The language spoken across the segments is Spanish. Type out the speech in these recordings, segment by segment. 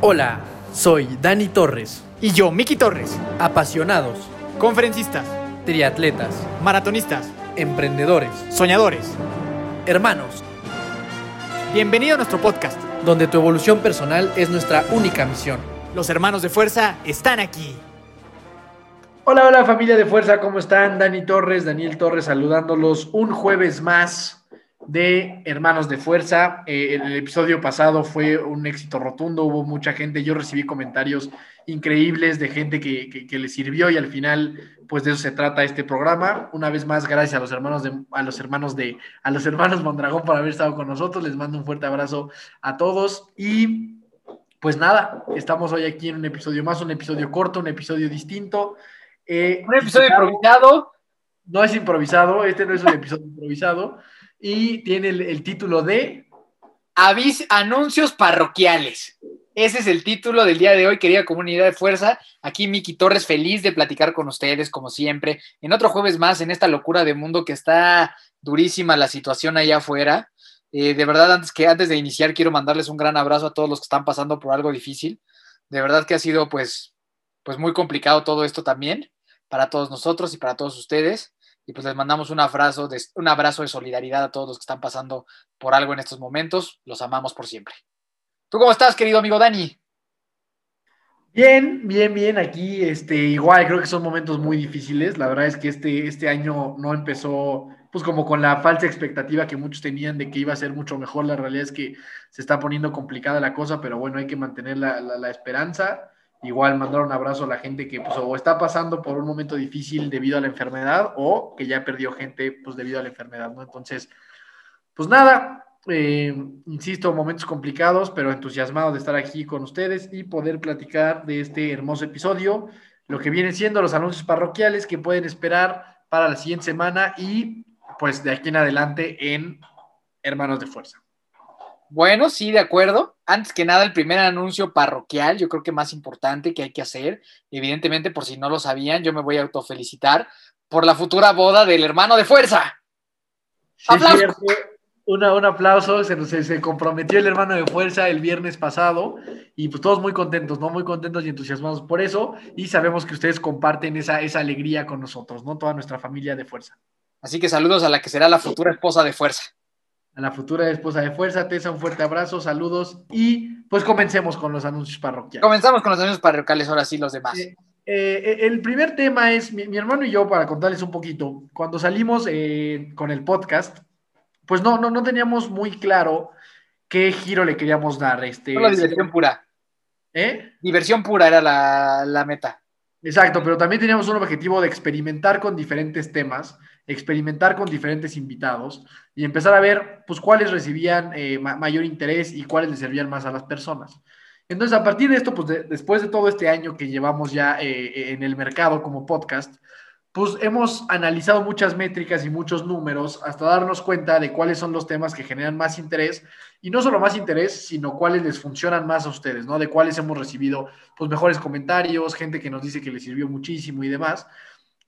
Hola, soy Dani Torres. Y yo, Miki Torres. Apasionados, Conferencistas, triatletas, maratonistas, emprendedores, soñadores. hermanos, Bienvenido a nuestro podcast. donde tu evolución personal es nuestra única misión. Los hermanos de fuerza están aquí. Hola, hola familia de fuerza, ¿cómo están? Dani Torres, Daniel Torres saludándolos un jueves más de Hermanos de Fuerza. Eh, el episodio pasado fue un éxito rotundo, hubo mucha gente, yo recibí comentarios increíbles de gente que, que, que le sirvió y al final, pues de eso se trata este programa. Una vez más, gracias a los hermanos de, a los hermanos de, a los hermanos Mondragón por haber estado con nosotros. Les mando un fuerte abrazo a todos y pues nada, estamos hoy aquí en un episodio más, un episodio corto, un episodio distinto. Eh, Un episodio improvisado. no es improvisado, este no es un episodio improvisado y tiene el, título de Avis, anuncios parroquiales. Ese es el título del día de hoy, querida comunidad de fuerza. Aquí Miki Torres, feliz de platicar con ustedes, como siempre, en otro jueves más, en esta locura de mundo que está durísima la situación allá afuera. Eh, de verdad, antes que antes de iniciar, quiero mandarles un gran abrazo a todos los que están pasando por algo difícil. De verdad que ha sido, pues, pues muy complicado todo esto también para todos nosotros y para todos ustedes. Y pues les mandamos un abrazo, de, un abrazo de solidaridad a todos los que están pasando por algo en estos momentos. Los amamos por siempre. ¿Tú cómo estás, querido amigo Dani? Bien, bien, bien. Aquí, este, igual creo que son momentos muy difíciles. La verdad es que este, este año no empezó, pues como con la falsa expectativa que muchos tenían de que iba a ser mucho mejor. La realidad es que se está poniendo complicada la cosa, pero bueno, hay que mantener la, la, la esperanza. Igual mandar un abrazo a la gente que pues o está pasando por un momento difícil debido a la enfermedad o que ya perdió gente pues debido a la enfermedad, ¿no? Entonces, pues nada, eh, insisto, momentos complicados, pero entusiasmado de estar aquí con ustedes y poder platicar de este hermoso episodio, lo que vienen siendo los anuncios parroquiales que pueden esperar para la siguiente semana y pues de aquí en adelante en Hermanos de Fuerza. Bueno, sí, de acuerdo. Antes que nada, el primer anuncio parroquial, yo creo que más importante que hay que hacer, evidentemente, por si no lo sabían, yo me voy a autofelicitar por la futura boda del hermano de fuerza. Un aplauso, se, se, se comprometió el hermano de fuerza el viernes pasado y pues todos muy contentos, ¿no? Muy contentos y entusiasmados por eso y sabemos que ustedes comparten esa, esa alegría con nosotros, ¿no? Toda nuestra familia de fuerza. Así que saludos a la que será la futura esposa de fuerza. A la futura esposa de fuerza, Tessa, un fuerte abrazo, saludos y pues comencemos con los anuncios parroquiales. Comenzamos con los anuncios parroquiales, ahora sí los demás. Eh, eh, el primer tema es, mi, mi hermano y yo, para contarles un poquito, cuando salimos eh, con el podcast, pues no, no, no teníamos muy claro qué giro le queríamos dar. Este, Solo diversión pura. ¿Eh? Diversión pura era la, la meta. Exacto, pero también teníamos un objetivo de experimentar con diferentes temas, experimentar con diferentes invitados y empezar a ver pues cuáles recibían eh, ma mayor interés y cuáles le servían más a las personas. Entonces, a partir de esto, pues de, después de todo este año que llevamos ya eh, en el mercado como podcast, pues hemos analizado muchas métricas y muchos números hasta darnos cuenta de cuáles son los temas que generan más interés y no solo más interés, sino cuáles les funcionan más a ustedes, ¿no? De cuáles hemos recibido pues mejores comentarios, gente que nos dice que les sirvió muchísimo y demás.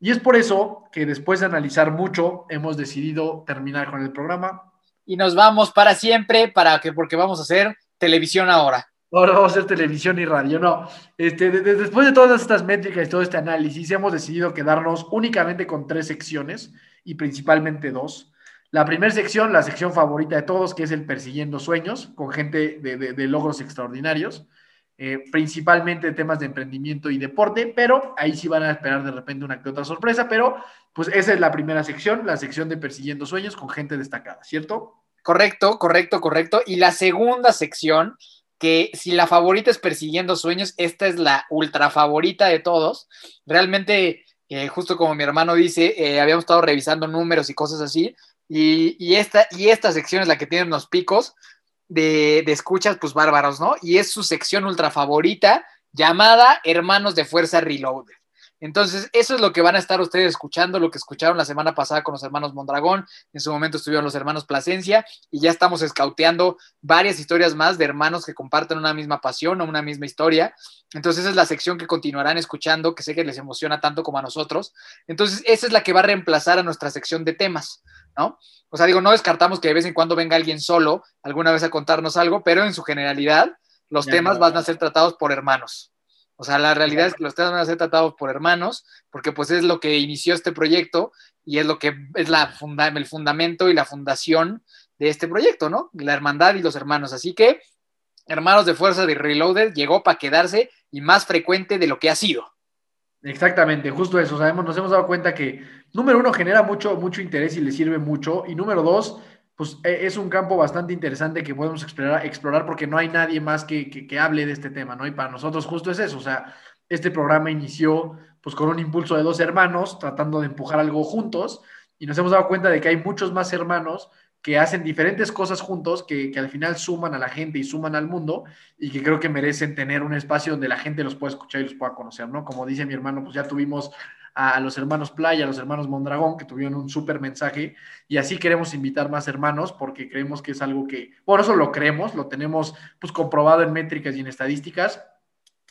Y es por eso que después de analizar mucho hemos decidido terminar con el programa. Y nos vamos para siempre, para que, porque vamos a hacer televisión ahora. Ahora vamos a hacer televisión y radio. No, este, de, de, después de todas estas métricas y todo este análisis, hemos decidido quedarnos únicamente con tres secciones y principalmente dos. La primera sección, la sección favorita de todos, que es el Persiguiendo Sueños, con gente de, de, de logros extraordinarios, eh, principalmente temas de emprendimiento y deporte, pero ahí sí van a esperar de repente una que otra sorpresa, pero pues esa es la primera sección, la sección de Persiguiendo Sueños con gente destacada, ¿cierto? Correcto, correcto, correcto. Y la segunda sección que si la favorita es Persiguiendo Sueños, esta es la ultra favorita de todos. Realmente, eh, justo como mi hermano dice, eh, habíamos estado revisando números y cosas así, y, y, esta, y esta sección es la que tiene unos picos de, escuchas, pues bárbaros, ¿no? Y es su sección ultra favorita llamada Hermanos de Fuerza Reloaded. Entonces, eso es lo que van a estar ustedes escuchando, lo que escucharon la semana pasada con los hermanos Mondragón, en su momento estuvieron los hermanos Plasencia, y ya estamos escauteando varias historias más de hermanos que comparten una misma pasión o una misma historia. Entonces, esa es la sección que continuarán escuchando, que sé que les emociona tanto como a nosotros. Entonces, esa es la que va a reemplazar a nuestra sección de temas, ¿no? O sea, digo, no descartamos que de vez en cuando venga alguien solo alguna vez a contarnos algo, pero en su generalidad, los Ya, temas van a ser tratados por hermanos. O sea, la realidad es que los temas van a ser tratados por hermanos, porque pues es lo que inició este proyecto y es lo que es la funda- el fundamento y la fundación de este proyecto, ¿no? La hermandad y los hermanos. Así que, hermanos de fuerza de Reloaded llegó para quedarse y más frecuente de lo que ha sido. Exactamente, justo eso. Sabemos, nos hemos dado cuenta que, número uno, genera mucho, mucho interés y le sirve mucho. Y número dos, pues e- es un campo bastante interesante que podemos explorar, explorar porque no hay nadie más que, que, que hable de este tema, ¿no? Y para nosotros justo es eso. O sea, este programa inició pues con un impulso de dos hermanos tratando de empujar algo juntos y nos hemos dado cuenta de que hay muchos más hermanos que hacen diferentes cosas juntos que, que al final suman a la gente y suman al mundo y que creo que merecen tener un espacio donde la gente los pueda escuchar y los pueda conocer, ¿no? Como dice mi hermano, pues ya tuvimos a, los hermanos Playa, a los hermanos Mondragón, que tuvieron un súper mensaje, y así queremos invitar más hermanos porque creemos que es algo que, bueno, eso lo creemos, lo tenemos pues comprobado en métricas y en estadísticas,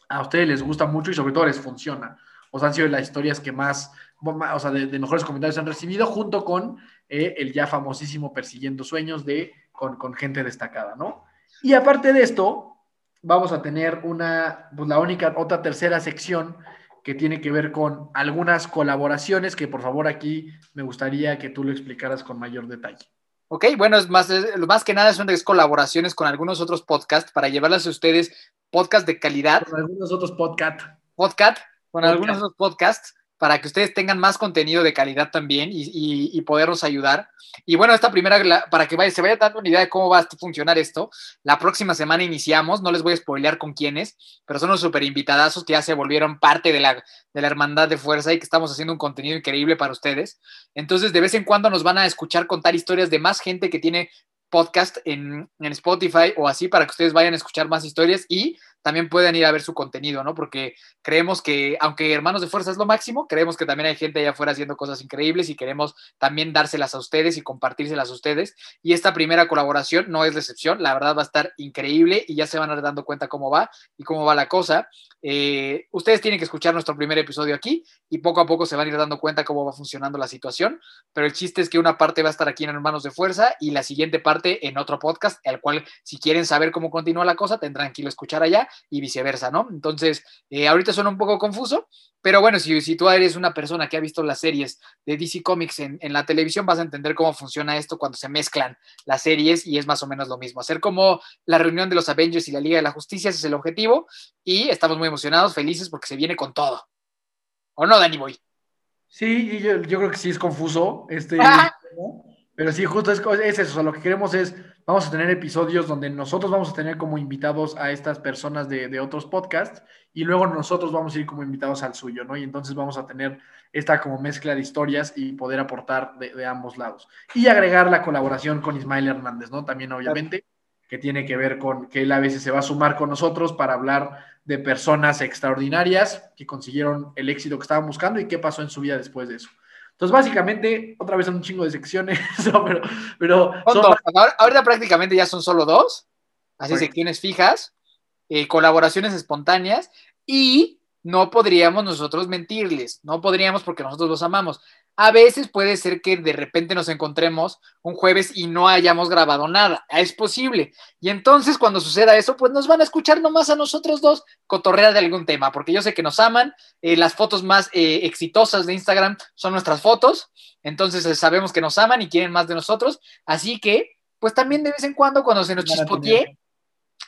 a ustedes les gusta mucho y sobre todo les funciona. O sea, han sido las historias que más, o sea, de, de mejores comentarios han recibido, junto con eh, el ya famosísimo Persiguiendo Sueños de con, con gente destacada, ¿no? Y aparte de esto, vamos a tener una, pues la única, otra tercera sección que tiene que ver con algunas colaboraciones que por favor aquí me gustaría que tú lo explicaras con mayor detalle. Ok, bueno, es más, es- más que nada son es colaboraciones con algunos otros podcasts para llevarles a ustedes podcast de calidad, Con algunos otros podcast. podcast, con Podcast. algunos otros podcasts para que ustedes tengan más contenido de calidad también y, y- y podernos ayudar. Y bueno, esta primera, para que vaya, se vaya dando una idea de cómo va a funcionar esto, la próxima semana iniciamos, no les voy a spoilear con quiénes, pero son los super invitadazos que ya se volvieron parte de la, de la hermandad de fuerza y que estamos haciendo un contenido increíble para ustedes. Entonces, de vez en cuando nos van a escuchar contar historias de más gente que tiene podcast en, en Spotify o así para que ustedes vayan a escuchar más historias y también puedan ir a ver su contenido, ¿no? Porque creemos que, aunque Hermanos de Fuerza es lo máximo, creemos que también hay gente allá afuera haciendo cosas increíbles y queremos también dárselas a ustedes y compartírselas a ustedes. Y esta primera colaboración no es la excepción, la verdad va a estar increíble y ya se van a ir dando cuenta cómo va y cómo va la cosa. Eh, ustedes tienen que escuchar nuestro primer episodio aquí y poco a poco se van a ir dando cuenta cómo va funcionando la situación, pero el chiste es que una parte va a estar aquí en Hermanos de Fuerza y la siguiente parte en otro podcast, al cual si quieren saber cómo continúa la cosa, tendrán que irlo a escuchar allá y viceversa, ¿no? Entonces, eh, ahorita suena un poco confuso, pero bueno, si, si tú eres una persona que ha visto las series de DC Comics en, en la televisión, vas a entender cómo funciona esto cuando se mezclan las series y es más o menos lo mismo. Hacer como la reunión de los Avengers y la Liga de la Justicia, ese es el objetivo y estamos muy emocionados, felices porque se viene con todo. ¿O no, Danny Boy? Sí, y yo, yo creo que sí es confuso. Este, Ah. pero sí, justo es, es eso. o sea, lo que queremos es, vamos a tener episodios donde nosotros vamos a tener como invitados a estas personas de, otros podcasts y luego nosotros vamos a ir como invitados al suyo, ¿no? Y entonces vamos a tener esta como mezcla de historias y poder aportar de ambos lados. Y agregar la colaboración con Ismael Hernández, ¿no? También, obviamente, que tiene que ver con que él a veces se va a sumar con nosotros para hablar de personas extraordinarias que consiguieron el éxito que estaban buscando y qué pasó en su vida después de eso. Entonces, básicamente, otra vez son un chingo de secciones, pero, pero Son. Ahora- ahorita prácticamente ya son solo dos, así Correcto. secciones fijas, eh, colaboraciones espontáneas y no podríamos nosotros mentirles, no podríamos porque nosotros los amamos. A veces puede ser que de repente nos encontremos un jueves y no hayamos grabado nada, es posible. Y entonces cuando suceda eso, pues nos van a escuchar nomás a nosotros dos cotorrear de algún tema, porque yo sé que nos aman, eh, las fotos más eh, exitosas de Instagram son nuestras fotos, entonces eh, sabemos que nos aman y quieren más de nosotros, así que pues también de vez en cuando cuando se nos tener-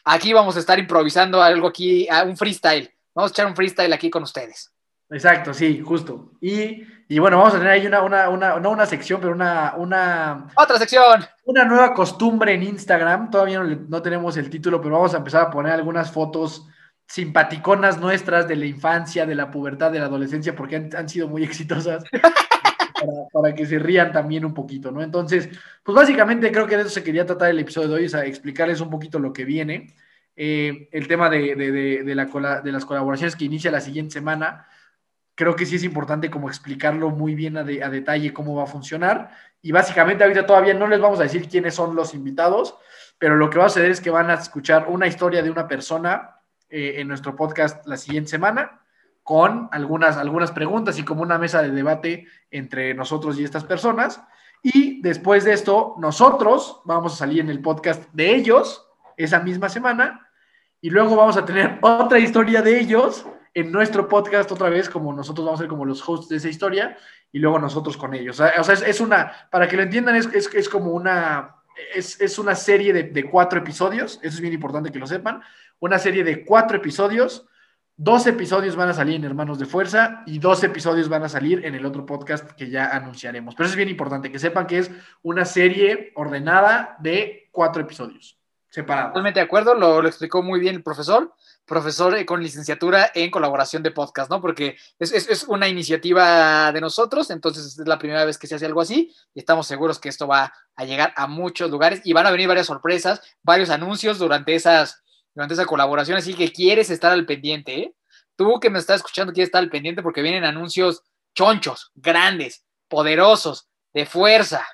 aquí vamos a estar improvisando algo aquí, un freestyle. Vamos a echar un freestyle aquí con ustedes. Exacto, sí, justo. Y, y bueno, vamos a tener ahí una, una, una, no una sección, pero una, una, Otra sección. una nueva costumbre en Instagram. Todavía no, no tenemos el título, pero vamos a empezar a poner algunas fotos simpaticonas nuestras de la infancia, de la pubertad, de la adolescencia, porque han, han sido muy exitosas. Para, para que se rían también un poquito, ¿no? Entonces, pues básicamente creo que de eso se quería tratar el episodio de hoy, o sea, explicarles un poquito lo que viene. Eh, el tema de, de, de, la de las colaboraciones que inicia la siguiente semana, creo que sí es importante como explicarlo muy bien a detalle cómo va a funcionar. Y básicamente ahorita todavía no les vamos a decir quiénes son los invitados, pero lo que va a suceder es que van a escuchar una historia de una persona eh, en nuestro podcast la siguiente semana con algunas, algunas preguntas y como una mesa de debate entre nosotros y estas personas. Y después de esto, nosotros vamos a salir en el podcast de ellos esa misma semana y luego vamos a tener otra historia de ellos en nuestro podcast otra vez, como nosotros vamos a ser como los hosts de esa historia, y luego nosotros con ellos. O sea, es, una, para que lo entiendan, es, es, como una, es, una serie de, de, cuatro episodios, eso es bien importante que lo sepan, una serie de cuatro episodios, dos episodios van a salir en Hermanos de Fuerza y dos episodios van a salir en el otro podcast que ya anunciaremos. Pero eso es bien importante, que sepan que es una serie ordenada de cuatro episodios separados. Totalmente de acuerdo, lo, lo explicó muy bien el profesor profesor eh, con licenciatura en colaboración de podcast, ¿no? Porque es, es, una iniciativa de nosotros, entonces es la primera vez que se hace algo así y estamos seguros que esto va a llegar a muchos lugares y van a venir varias sorpresas, varios anuncios durante, esas, durante esa colaboración, así que quieres estar al pendiente, ¿eh? Tú que me estás escuchando quieres estar al pendiente porque vienen anuncios chonchos, grandes, poderosos, de fuerza.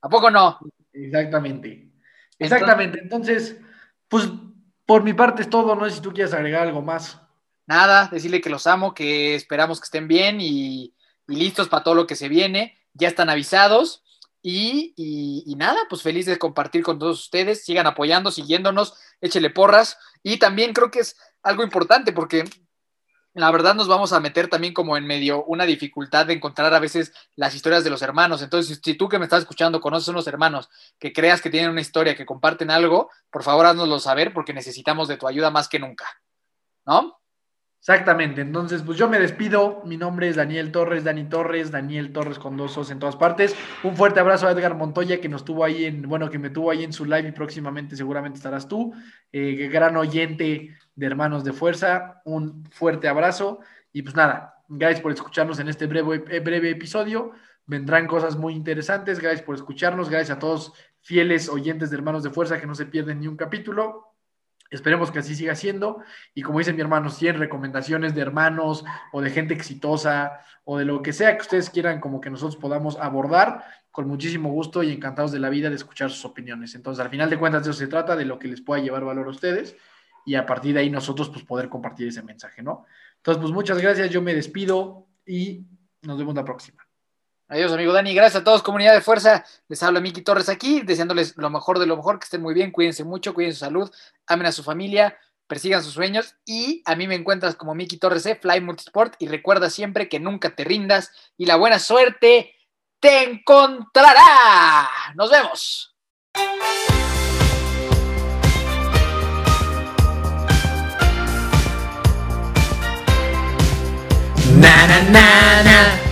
¿A poco no? Exactamente. Exactamente. Entonces, pues por mi parte es todo, no sé si tú quieres agregar algo más. Nada, decirle que los amo, que esperamos que estén bien y, listos para todo lo que se viene. Ya están avisados. Y, nada, pues feliz de compartir con todos ustedes. Sigan apoyando, siguiéndonos, échele porras. Y también creo que es algo importante porque la verdad nos vamos a meter también como en medio una dificultad de encontrar a veces las historias de los hermanos. Entonces, si tú que me estás escuchando conoces unos hermanos que creas que tienen una historia, que comparten algo, por favor haznoslo saber porque necesitamos de tu ayuda más que nunca. ¿No? Exactamente, entonces pues yo me despido, mi nombre es Daniel Torres, Dani Torres, Daniel Torres con dos os en todas partes, un fuerte abrazo a Edgar Montoya que nos tuvo ahí en, bueno, que me tuvo ahí en su live y próximamente seguramente estarás tú, eh, gran oyente de Hermanos de Fuerza, un fuerte abrazo y pues nada, gracias por escucharnos en este breve, eh, breve episodio, vendrán cosas muy interesantes, gracias por escucharnos, gracias a todos fieles oyentes de Hermanos de Fuerza que no se pierden ni un capítulo, Esperemos que así siga siendo. Y como dice mi hermano, si recomendaciones de hermanos o de gente exitosa o de lo que sea que ustedes quieran como que nosotros podamos abordar, con muchísimo gusto y encantados de la vida de escuchar sus opiniones. Entonces, al final de cuentas, eso se trata, de lo que les pueda llevar valor a ustedes y a partir de ahí nosotros pues poder compartir ese mensaje, ¿no? Entonces, pues muchas gracias, yo me despido y nos vemos la próxima. Adiós, amigo Dani. Gracias a todos, comunidad de fuerza. Les habla Miki Torres aquí, deseándoles lo mejor de lo mejor, que estén muy bien, cuídense mucho, cuiden su salud, amen a su familia, persigan sus sueños. Y a mí me encuentras como Miki Torres de Fly Multisport. Y recuerda siempre que nunca te rindas y la buena suerte te encontrará. Nos vemos. Na, na, na,